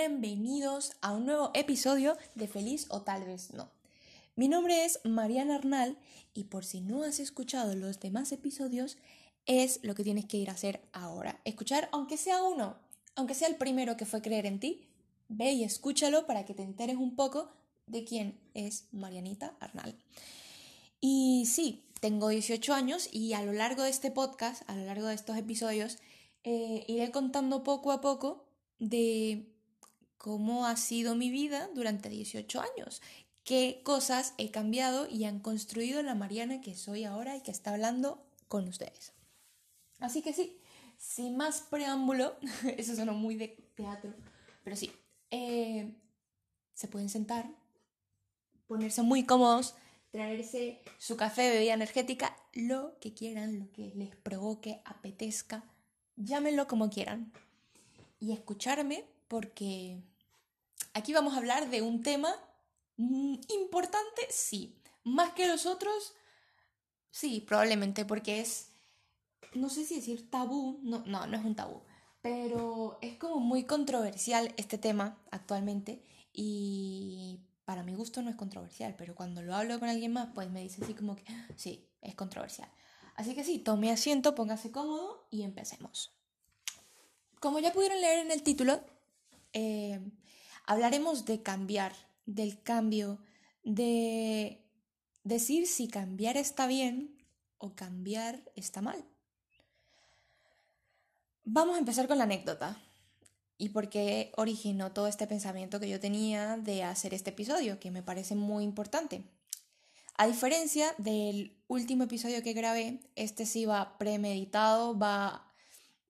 bienvenidos a un nuevo episodio de Feliz o tal vez no. Mi nombre es Mariana Arnal y por si no has escuchado los demás episodios, es lo que tienes que ir a hacer ahora. Escuchar, aunque sea uno, aunque sea el primero que fue creer en ti, ve y escúchalo para que te enteres un poco de quién es Marianita Arnal. Y sí, tengo 18 años y a lo largo de este podcast, a lo largo de estos episodios, eh, iré contando poco a poco de cómo ha sido mi vida durante 18 años, qué cosas he cambiado y han construido la Mariana que soy ahora y que está hablando con ustedes. Así que sí, sin más preámbulo, eso suena muy de teatro, pero sí, eh, se pueden sentar, ponerse muy cómodos, traerse su café, bebida energética, lo que quieran, lo que les provoque, apetezca, llámenlo como quieran y escucharme porque aquí vamos a hablar de un tema mm, importante, sí. Más que los otros, sí, probablemente porque es, no sé si decir tabú, no, no, no es un tabú, pero es como muy controversial este tema actualmente y para mi gusto no es controversial, pero cuando lo hablo con alguien más, pues me dice así como que sí, es controversial. Así que sí, tome asiento, póngase cómodo y empecemos. Como ya pudieron leer en el título, eh, hablaremos de cambiar, del cambio, de decir si cambiar está bien o cambiar está mal. Vamos a empezar con la anécdota y por qué originó todo este pensamiento que yo tenía de hacer este episodio, que me parece muy importante. A diferencia del último episodio que grabé, este sí va premeditado, va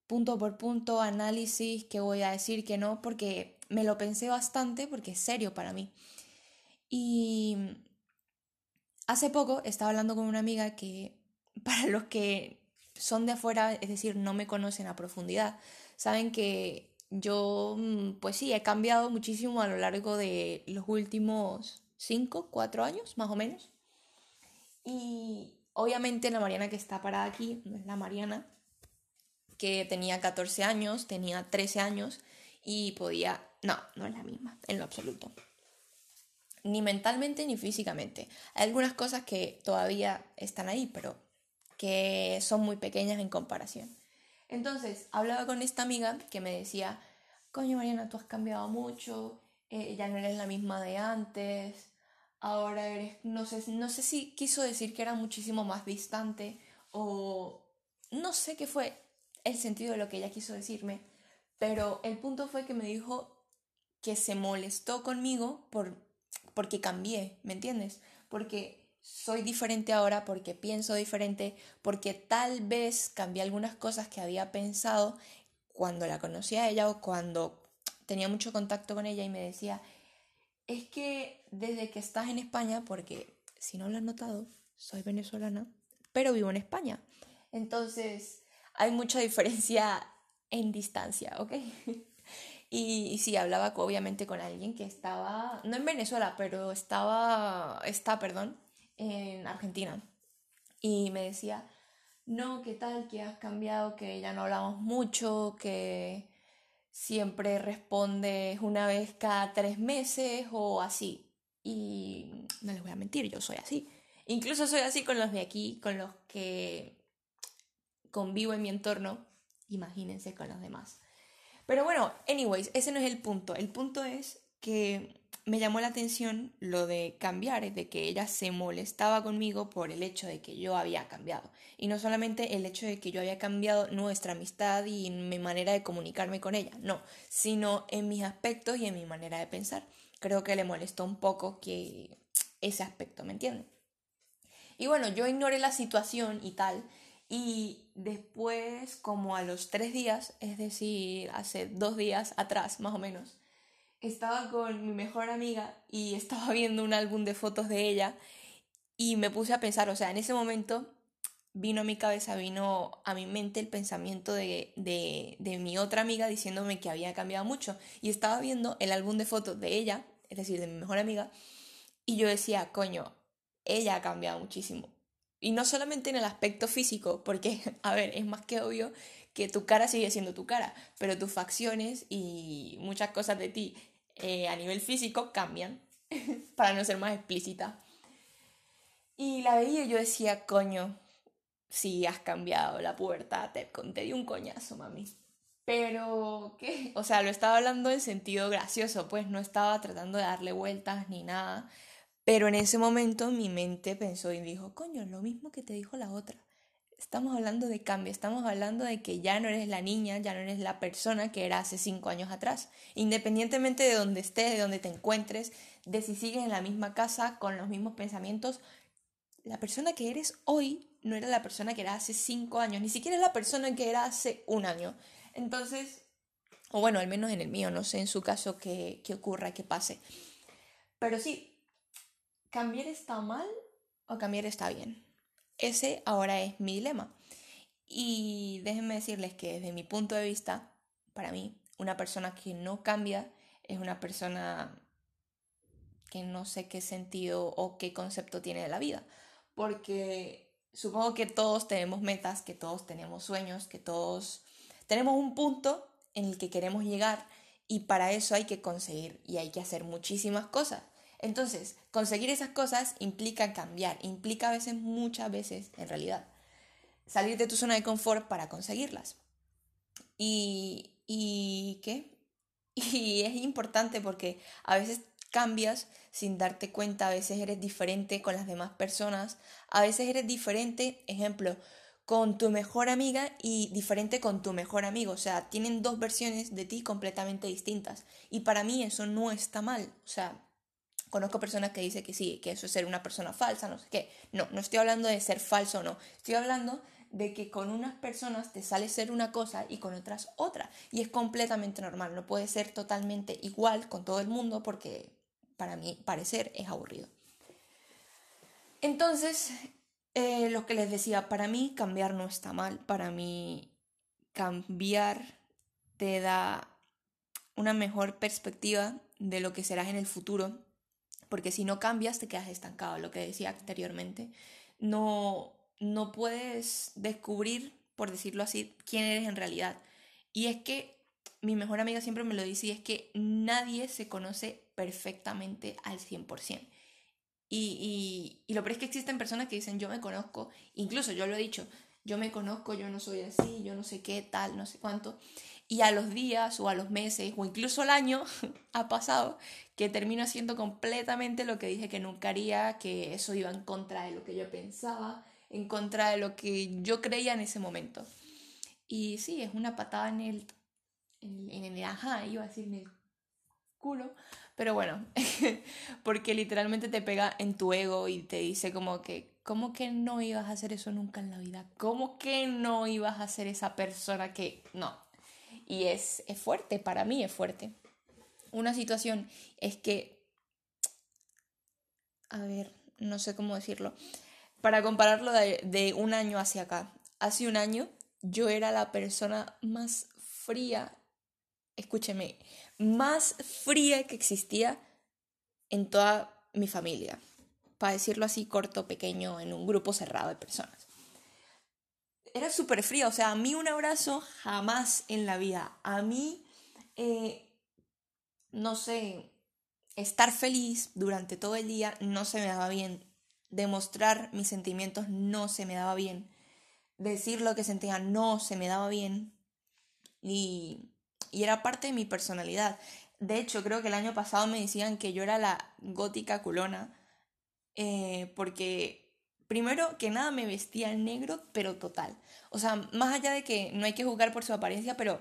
punto por punto, análisis, que voy a decir que no, porque me lo pensé bastante, porque es serio para mí. Y hace poco estaba hablando con una amiga que, para los que son de afuera, es decir, no me conocen a profundidad, saben que yo, mm, pues sí, he cambiado muchísimo a lo largo de los últimos 5, 4 años, más o menos. Y obviamente la Mariana que está parada aquí no es la Mariana que tenía 14 años, tenía 13 años y podía... No, no es la misma, en lo absoluto. Ni mentalmente ni físicamente. Hay algunas cosas que todavía están ahí, pero que son muy pequeñas en comparación. Entonces, hablaba con esta amiga que me decía, coño Mariana, tú has cambiado mucho, eh, ya no eres la misma de antes, ahora eres, no sé, no sé si quiso decir que era muchísimo más distante o no sé qué fue, el sentido de lo que ella quiso decirme, pero el punto fue que me dijo que se molestó conmigo por, porque cambié, ¿me entiendes? Porque soy diferente ahora, porque pienso diferente, porque tal vez cambié algunas cosas que había pensado cuando la conocí a ella o cuando tenía mucho contacto con ella y me decía, es que desde que estás en España, porque si no lo has notado, soy venezolana, pero vivo en España. Entonces, hay mucha diferencia en distancia, ¿ok? Y, sí, hablaba obviamente con alguien que estaba, no en Venezuela, pero estaba, está, perdón, en Argentina. Y me decía, no, ¿qué tal? Que has cambiado, que ya no hablamos mucho, que siempre respondes una vez cada tres meses o así. Y no les voy a mentir, yo soy así. Incluso soy así con los de aquí, con los que convivo en mi entorno, imagínense con los demás. Pero bueno, anyways, ese no es el punto. El punto es que me llamó la atención lo de cambiar, de que ella se molestaba conmigo por el hecho de que yo había cambiado. Y no solamente el hecho de que yo había cambiado nuestra amistad y mi manera de comunicarme con ella, no, sino en mis aspectos y en mi manera de pensar. Creo que le molestó un poco que ese aspecto, ¿me entienden? Y bueno, yo ignoré la situación y tal, y después, como a los tres días, es decir, hace dos días atrás más o menos, estaba con mi mejor amiga y estaba viendo un álbum de fotos de ella y me puse a pensar, o sea, en ese momento vino a mi cabeza, vino a mi mente el pensamiento de, de, de mi otra amiga diciéndome que había cambiado mucho y estaba viendo el álbum de fotos de ella, es decir, de mi mejor amiga, y yo decía, coño, ella ha cambiado muchísimo Y no solamente en el aspecto físico, porque, a ver, es más que obvio que tu cara sigue siendo tu cara, pero tus facciones y muchas cosas de ti eh, a nivel físico cambian, para no ser más explícita. Y la veía y yo decía, coño, si has cambiado la puerta, te, te di un coñazo, mami. Pero, ¿qué? O sea, lo estaba hablando en sentido gracioso, pues no estaba tratando de darle vueltas ni nada. Pero en ese momento mi mente pensó y dijo, coño, lo mismo que te dijo la otra. Estamos hablando de cambio, estamos hablando de que ya no eres la niña, ya no eres la persona que era hace cinco años atrás. Independientemente de donde estés, de donde te encuentres, de si sigues en la misma casa, con los mismos pensamientos, la persona que eres hoy no era la persona que era hace cinco años, ni siquiera es la persona que era hace un año. Entonces, o bueno, al menos en el mío, no sé en su caso qué, qué ocurra, qué pase. Pero sí, ¿cambiar está mal o cambiar está bien? Ese ahora es mi dilema. Y déjenme decirles que desde mi punto de vista, para mí, una persona que no cambia es una persona que no sé qué sentido o qué concepto tiene de la vida. Porque supongo que todos tenemos metas, que todos tenemos sueños, que todos tenemos un punto en el que queremos llegar y para eso hay que conseguir y hay que hacer muchísimas cosas. Entonces, conseguir esas cosas implica cambiar, implica a veces, muchas veces, en realidad, salir de tu zona de confort para conseguirlas. Y, y ¿qué? Y es importante porque a veces cambias sin darte cuenta, a veces eres diferente con las demás personas, a veces eres diferente, ejemplo, con tu mejor amiga y diferente con tu mejor amigo. O sea, tienen dos versiones de ti completamente distintas. Y para mí eso no está mal. O sea, conozco personas que dicen que sí, que eso es ser una persona falsa, no sé qué. No, no estoy hablando de ser falso o no. Estoy hablando de que con unas personas te sale ser una cosa y con otras otra. Y es completamente normal. No puede ser totalmente igual con todo el mundo porque para mí parecer es aburrido. Entonces, eh, lo que les decía, para mí cambiar no está mal, para mí cambiar te da una mejor perspectiva de lo que serás en el futuro, porque si no cambias te quedas estancado, lo que decía anteriormente. No, no puedes descubrir, por decirlo así, quién eres en realidad. Y es que mi mejor amiga siempre me lo dice y es que nadie se conoce perfectamente al 100%. Y, y, lo peor es que existen personas que dicen, yo me conozco, incluso yo lo he dicho, yo me conozco, yo no soy así, yo no sé qué, tal, no sé cuánto. Y a los días o a los meses o incluso al año ha pasado que termino haciendo completamente lo que dije que nunca haría, que eso iba en contra de lo que yo pensaba, en contra de lo que yo creía en ese momento. Y sí, es una patada en el, en, en el, ajá, iba a decir en el culo, pero bueno, porque literalmente te pega en tu ego y te dice como que, ¿cómo que no ibas a hacer eso nunca en la vida? ¿Cómo que no ibas a ser esa persona que no? Y es, es fuerte, para mí es fuerte. Una situación es que, a ver, no sé cómo decirlo, para compararlo de, de un año hacia acá. Hace un año yo era la persona más fría, escúcheme, más fría que existía en toda mi familia, para decirlo así corto, pequeño, en un grupo cerrado de personas. Era súper fría, o sea, a mí un abrazo jamás en la vida. A mí, eh, no sé, estar feliz durante todo el día no se me daba bien. Demostrar mis sentimientos no se me daba bien. Decir lo que sentía no se me daba bien. Y y era parte de mi personalidad. De hecho, creo que el año pasado me decían que yo era la gótica culona, eh, porque primero que nada me vestía negro, pero total. O sea, más allá de que no hay que juzgar por su apariencia, pero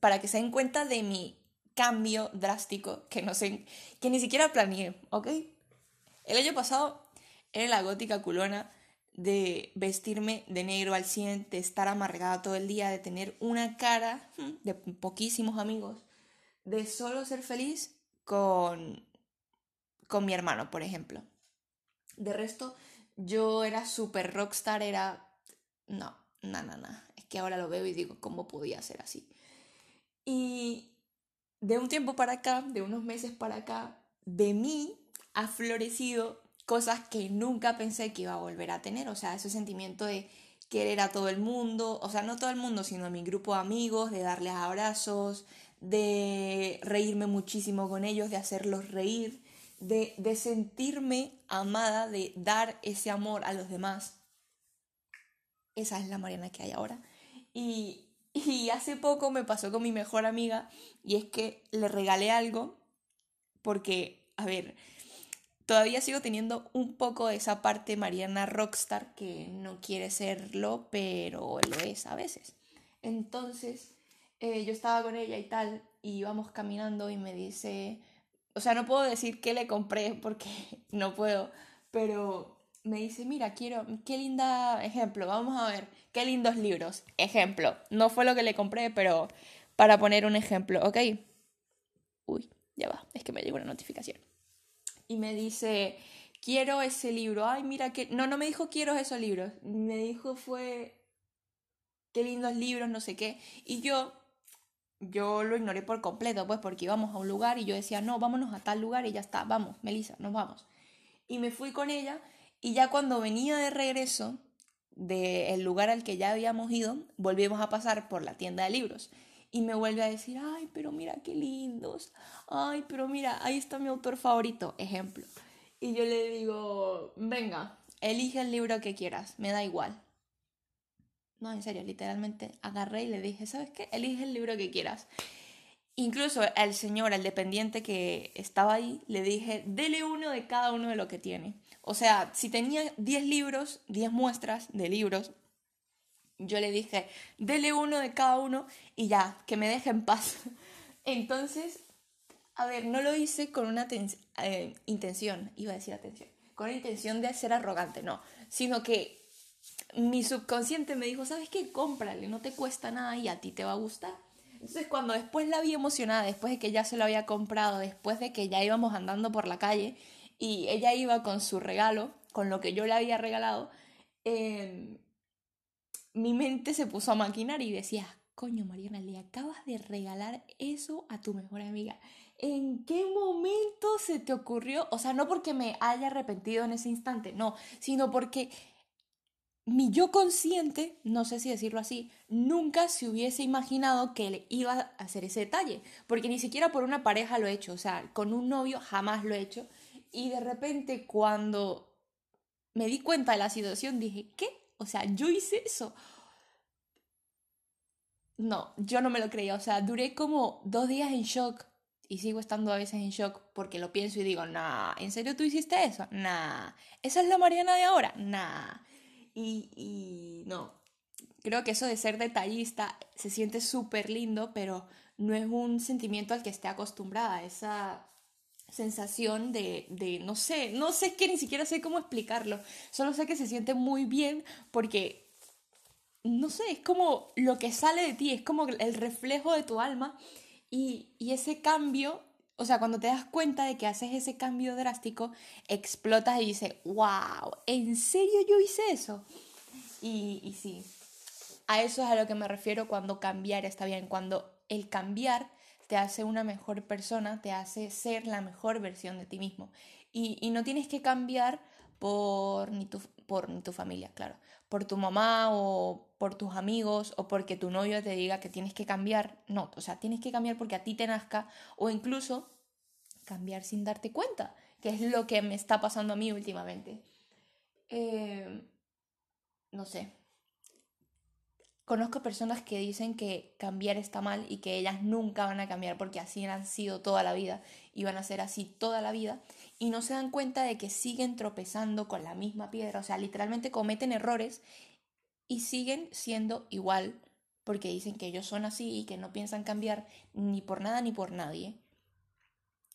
para que se den cuenta de mi cambio drástico, que no sé, que ni siquiera planeé, ¿ok? El año pasado era la gótica culona, de vestirme de negro al 100, de estar amargada todo el día, de tener una cara hmm, de poquísimos amigos, de solo ser feliz con, con mi hermano, por ejemplo. De resto, yo era súper rockstar, era... No, no, no, no. Es que ahora lo veo y digo, ¿cómo podía ser así? Y de un tiempo para acá, de unos meses para acá, de mí ha florecido cosas que nunca pensé que iba a volver a tener, o sea, ese sentimiento de querer a todo el mundo, o sea, no todo el mundo, sino a mi grupo de amigos, de darles abrazos, de reírme muchísimo con ellos, de hacerlos reír, de, de sentirme amada, de dar ese amor a los demás. Esa es la Mariana que hay ahora. Y, y hace poco me pasó con mi mejor amiga y es que le regalé algo porque, a ver, todavía sigo teniendo un poco de esa parte Mariana Rockstar que no quiere serlo, pero lo es a veces. Entonces, eh, yo estaba con ella y tal, y íbamos caminando y me dice, o sea, no puedo decir qué le compré porque no puedo, pero me dice, mira, quiero, qué linda ejemplo, vamos a ver, qué lindos libros. Ejemplo, no fue lo que le compré, pero para poner un ejemplo, ¿ok? Uy, ya va, es que me llegó una notificación y me dice, quiero ese libro. Ay, mira que... No, no me dijo quiero esos libros. Me dijo fue, qué lindos libros, no sé qué. Y yo, yo lo ignoré por completo, pues porque íbamos a un lugar y yo decía, no, vámonos a tal lugar y ya está, vamos, Melissa, nos vamos. Y me fui con ella y ya cuando venía de regreso del lugar al que ya habíamos ido, volvimos a pasar por la tienda de libros y me vuelve a decir, ay, pero mira qué lindos, ay, pero mira, ahí está mi autor favorito, ejemplo. Y yo le digo, venga, elige el libro que quieras, me da igual. No, en serio, literalmente agarré y le dije, ¿sabes qué? Elige el libro que quieras. Incluso al señor, al dependiente que estaba ahí, le dije, dele uno de cada uno de lo que tiene. O sea, si tenía 10 libros, 10 muestras de libros, yo le dije, dele uno de cada uno y ya, que me deje en paz. Entonces, a ver, no lo hice con una eh, intención, iba a decir atención, con la intención de ser arrogante, no, sino que mi subconsciente me dijo, ¿sabes qué? Cómprale, no te cuesta nada y a ti te va a gustar. Entonces cuando después la vi emocionada, después de que ya se lo había comprado, después de que ya íbamos andando por la calle y ella iba con su regalo, con lo que yo le había regalado, eh, mi mente se puso a maquinar y decía, coño Mariana, le acabas de regalar eso a tu mejor amiga. ¿En qué momento se te ocurrió? O sea, no porque me haya arrepentido en ese instante, no, sino porque mi yo consciente, no sé si decirlo así, nunca se hubiese imaginado que le iba a hacer ese detalle, porque ni siquiera por una pareja lo he hecho, o sea, con un novio jamás lo he hecho, y de repente cuando me di cuenta de la situación dije, ¿qué? O sea, yo hice eso. No, yo no me lo creía. O sea, duré como dos días en shock. Y sigo estando a veces en shock porque lo pienso y digo, nah, ¿en serio tú hiciste eso? Nah. ¿Esa es la Mariana de ahora? Nah. Y, y no. Creo que eso de ser detallista se siente súper lindo, pero no es un sentimiento al que esté acostumbrada. Esa sensación de, de, no sé, no sé que ni siquiera sé cómo explicarlo, solo sé que se siente muy bien porque, no sé, es como lo que sale de ti, es como el reflejo de tu alma y, y ese cambio, o sea, cuando te das cuenta de que haces ese cambio drástico, explotas y dices, wow, ¿en serio yo hice eso? Y, y sí, a eso es a lo que me refiero cuando cambiar está bien, cuando el cambiar te hace una mejor persona, te hace ser la mejor versión de ti mismo. Y, no tienes que cambiar por ni, tu, por tu familia, claro, por tu mamá o por tus amigos o porque tu novio te diga que tienes que cambiar. No, o sea, tienes que cambiar porque a ti te nazca o incluso cambiar sin darte cuenta, que es lo que me está pasando a mí últimamente. Eh, no sé, Conozco personas que dicen que cambiar está mal y que ellas nunca van a cambiar porque así han sido toda la vida y van a ser así toda la vida y no se dan cuenta de que siguen tropezando con la misma piedra, o sea, literalmente cometen errores y siguen siendo igual porque dicen que ellos son así y que no piensan cambiar ni por nada ni por nadie.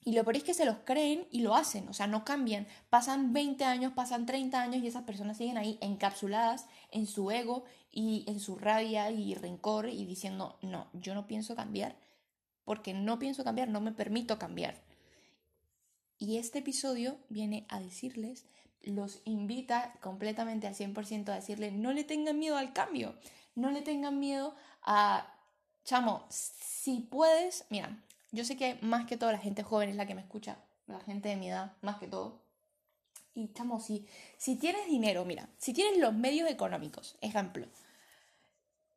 Y lo peor es que se los creen y lo hacen, o sea, no cambian. Pasan 20 años, pasan 30 años y esas personas siguen ahí encapsuladas en su ego y en su rabia y rencor y diciendo, no, yo no pienso cambiar porque no pienso cambiar, no me permito cambiar. Y este episodio viene a decirles, los invita completamente al 100% a decirle, no le tengan miedo al cambio, no le tengan miedo a, chamo, si puedes, mira, yo sé que más que todo la gente joven es la que me escucha, la gente de mi edad, más que todo. Y estamos, si, si tienes dinero, mira, si tienes los medios económicos, ejemplo,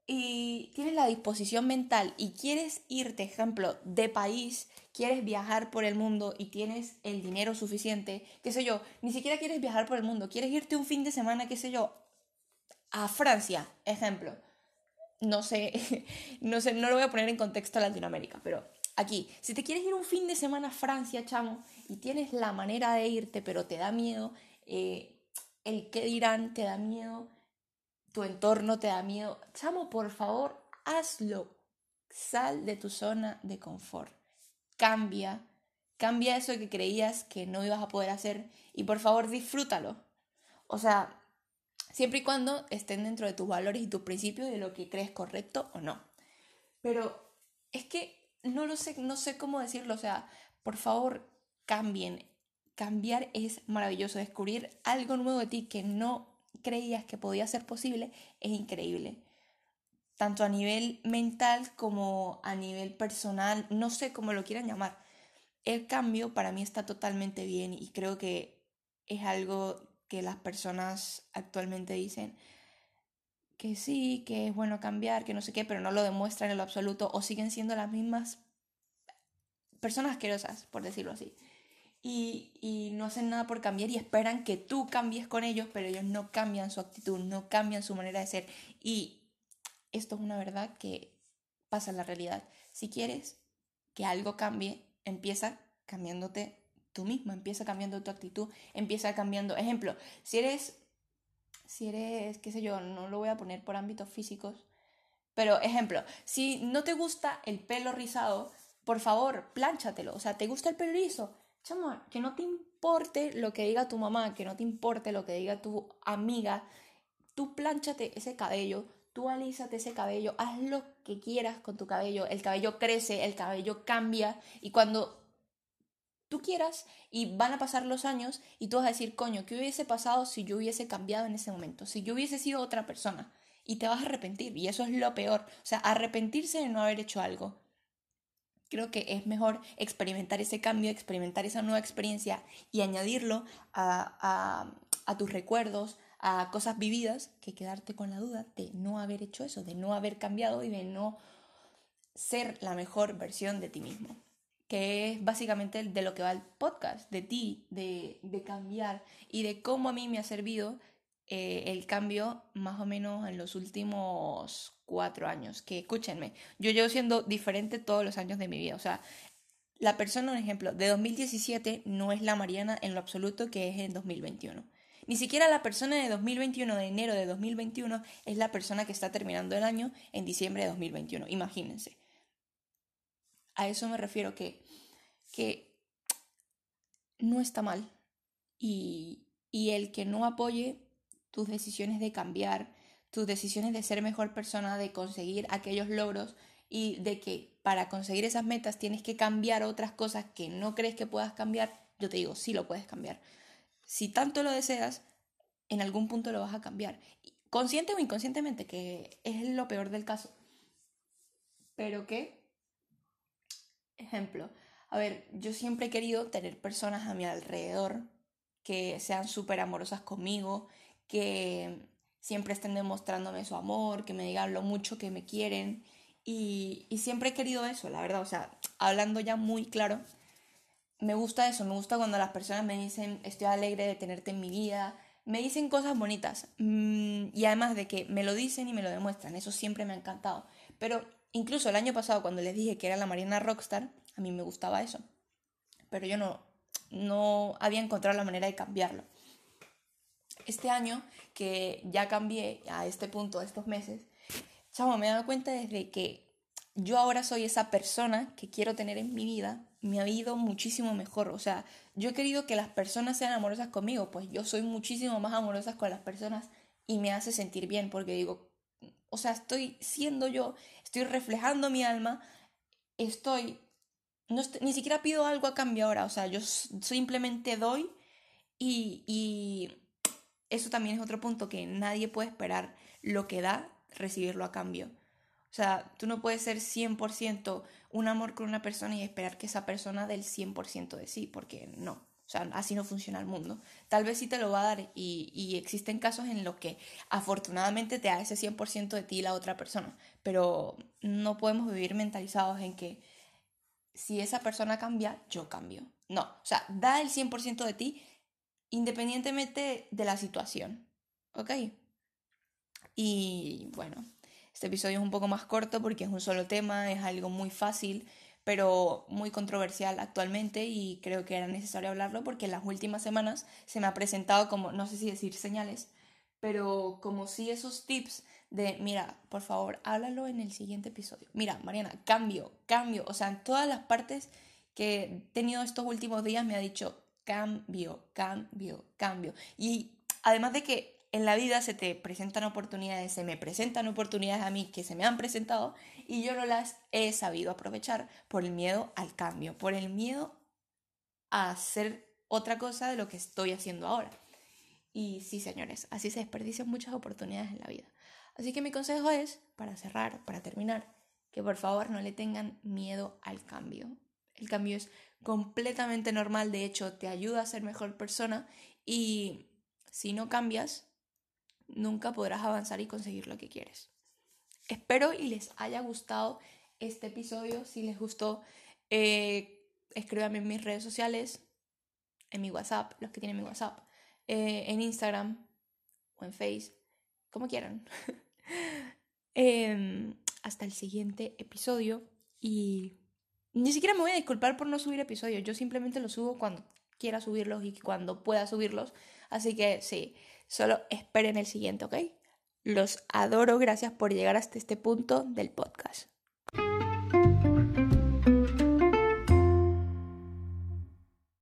y tienes la disposición mental y quieres irte, ejemplo, de país, quieres viajar por el mundo y tienes el dinero suficiente, qué sé yo, ni siquiera quieres viajar por el mundo, quieres irte un fin de semana, qué sé yo, a Francia, ejemplo. No sé, no sé, no lo voy a poner en contexto a Latinoamérica, pero aquí, si te quieres ir un fin de semana a Francia, chamo, y tienes la manera de irte, pero te da miedo, eh, el qué dirán, te da miedo, tu entorno te da miedo, chamo, por favor, hazlo. Sal de tu zona de confort. Cambia, cambia eso que creías que no ibas a poder hacer y por favor disfrútalo. O sea, siempre y cuando estén dentro de tus valores y tus principios de lo que crees correcto o no. Pero es que no lo sé, no sé cómo decirlo, o sea, por favor, cambien. Cambiar es maravilloso, descubrir algo nuevo de ti que no creías que podía ser posible es increíble. Tanto a nivel mental como a nivel personal, no sé cómo lo quieran llamar. El cambio para mí está totalmente bien y creo que es algo que las personas actualmente dicen que sí, que es bueno cambiar, que no sé qué, pero no lo demuestran en lo absoluto o siguen siendo las mismas personas asquerosas, por decirlo así. Y, y, no hacen nada por cambiar y esperan que tú cambies con ellos, pero ellos no cambian su actitud, no cambian su manera de ser. Y esto es una verdad que pasa en la realidad. Si quieres que algo cambie, empieza cambiándote tú mismo, empieza cambiando tu actitud, empieza cambiando. Ejemplo, si eres, si eres, qué sé yo, no lo voy a poner por ámbitos físicos, pero ejemplo, si no te gusta el pelo rizado, por favor, plánchatelo. O sea, ¿te gusta el pelo liso? Chamo, que no te importe lo que diga tu mamá, que no te importe lo que diga tu amiga. Tú plánchate ese cabello, tú alízate ese cabello, haz lo que quieras con tu cabello. El cabello crece, el cabello cambia y cuando tú quieras y van a pasar los años y tú vas a decir, coño, ¿qué hubiese pasado si yo hubiese cambiado en ese momento? Si yo hubiese sido otra persona. Y te vas a arrepentir y eso es lo peor. O sea, arrepentirse de no haber hecho algo creo que es mejor experimentar ese cambio, experimentar esa nueva experiencia y añadirlo a, tus recuerdos, a cosas vividas, que quedarte con la duda de no haber hecho eso, de no haber cambiado y de no ser la mejor versión de ti mismo. Que es básicamente de lo que va el podcast, de ti, de, cambiar y de cómo a mí me ha servido eh, el cambio más o menos en los últimos cuatro años. Que escúchenme, yo llevo siendo diferente todos los años de mi vida. O sea, la persona, un ejemplo, de 2017 no es la Mariana en lo absoluto que es en 2021. Ni siquiera la persona de 2021, de enero de 2021, es la persona que está terminando el año en diciembre de 2021. Imagínense. A eso me refiero que, que no está mal. Y, y el que no apoye tus decisiones de cambiar, tus decisiones de ser mejor persona, de conseguir aquellos logros y de que para conseguir esas metas tienes que cambiar otras cosas que no crees que puedas cambiar, yo te digo, sí lo puedes cambiar. Si tanto lo deseas, en algún punto lo vas a cambiar. Consciente o inconscientemente, que es lo peor del caso. Pero que, ejemplo, a ver, yo siempre he querido tener personas a mi alrededor que sean súper amorosas conmigo, que siempre estén demostrándome su amor, que me digan lo mucho que me quieren. Y, siempre he querido eso, la verdad. O sea, hablando ya muy claro, me gusta eso, me gusta cuando las personas me dicen estoy alegre de tenerte en mi vida, me dicen cosas bonitas. Mm, y además de que me lo dicen y me lo demuestran, eso siempre me ha encantado. Pero incluso el año pasado cuando les dije que era la Mariana Rockstar, a mí me gustaba eso. Pero yo no, no había encontrado la manera de cambiarlo este año que ya cambié a este punto, a estos meses, chamo, me he dado cuenta desde que yo ahora soy esa persona que quiero tener en mi vida, me ha ido muchísimo mejor. O sea, yo he querido que las personas sean amorosas conmigo, pues yo soy muchísimo más amorosa con las personas y me hace sentir bien porque digo, o sea, estoy siendo yo, estoy reflejando mi alma, estoy, no ni siquiera pido algo a cambio ahora, o sea, yo simplemente doy y, y eso también es otro punto que nadie puede esperar lo que da, recibirlo a cambio. O sea, tú no puedes ser 100% un amor con una persona y esperar que esa persona dé el 100% de sí, porque no. O sea, así no funciona el mundo. Tal vez sí te lo va a dar y, y existen casos en los que afortunadamente te da ese 100% de ti la otra persona, pero no podemos vivir mentalizados en que si esa persona cambia, yo cambio. No, o sea, da el 100% de ti independientemente de la situación. ¿Ok? Y bueno, este episodio es un poco más corto porque es un solo tema, es algo muy fácil, pero muy controversial actualmente y creo que era necesario hablarlo porque en las últimas semanas se me ha presentado como, no sé si decir señales, pero como si esos tips de, mira, por favor, háblalo en el siguiente episodio. Mira, Mariana, cambio, cambio. O sea, en todas las partes que he tenido estos últimos días me ha dicho cambio, cambio, cambio. Y además de que en la vida se te presentan oportunidades, se me presentan oportunidades a mí que se me han presentado y yo no las he sabido aprovechar por el miedo al cambio, por el miedo a hacer otra cosa de lo que estoy haciendo ahora. Y sí, señores, así se desperdician muchas oportunidades en la vida. Así que mi consejo es, para cerrar, para terminar, que por favor no le tengan miedo al cambio. El cambio es completamente normal, de hecho te ayuda a ser mejor persona y si no cambias, nunca podrás avanzar y conseguir lo que quieres. Espero y les haya gustado este episodio. Si les gustó, eh, escríbanme en mis redes sociales, en mi WhatsApp, los que tienen mi WhatsApp, eh, en Instagram o en Face, como quieran. Em, hasta el siguiente episodio y ni siquiera me voy a disculpar por no subir episodios, yo simplemente los subo cuando quiera subirlos y cuando pueda subirlos. Así que sí, Solo esperen el siguiente, ¿ok? Los adoro, gracias por llegar hasta este punto del podcast.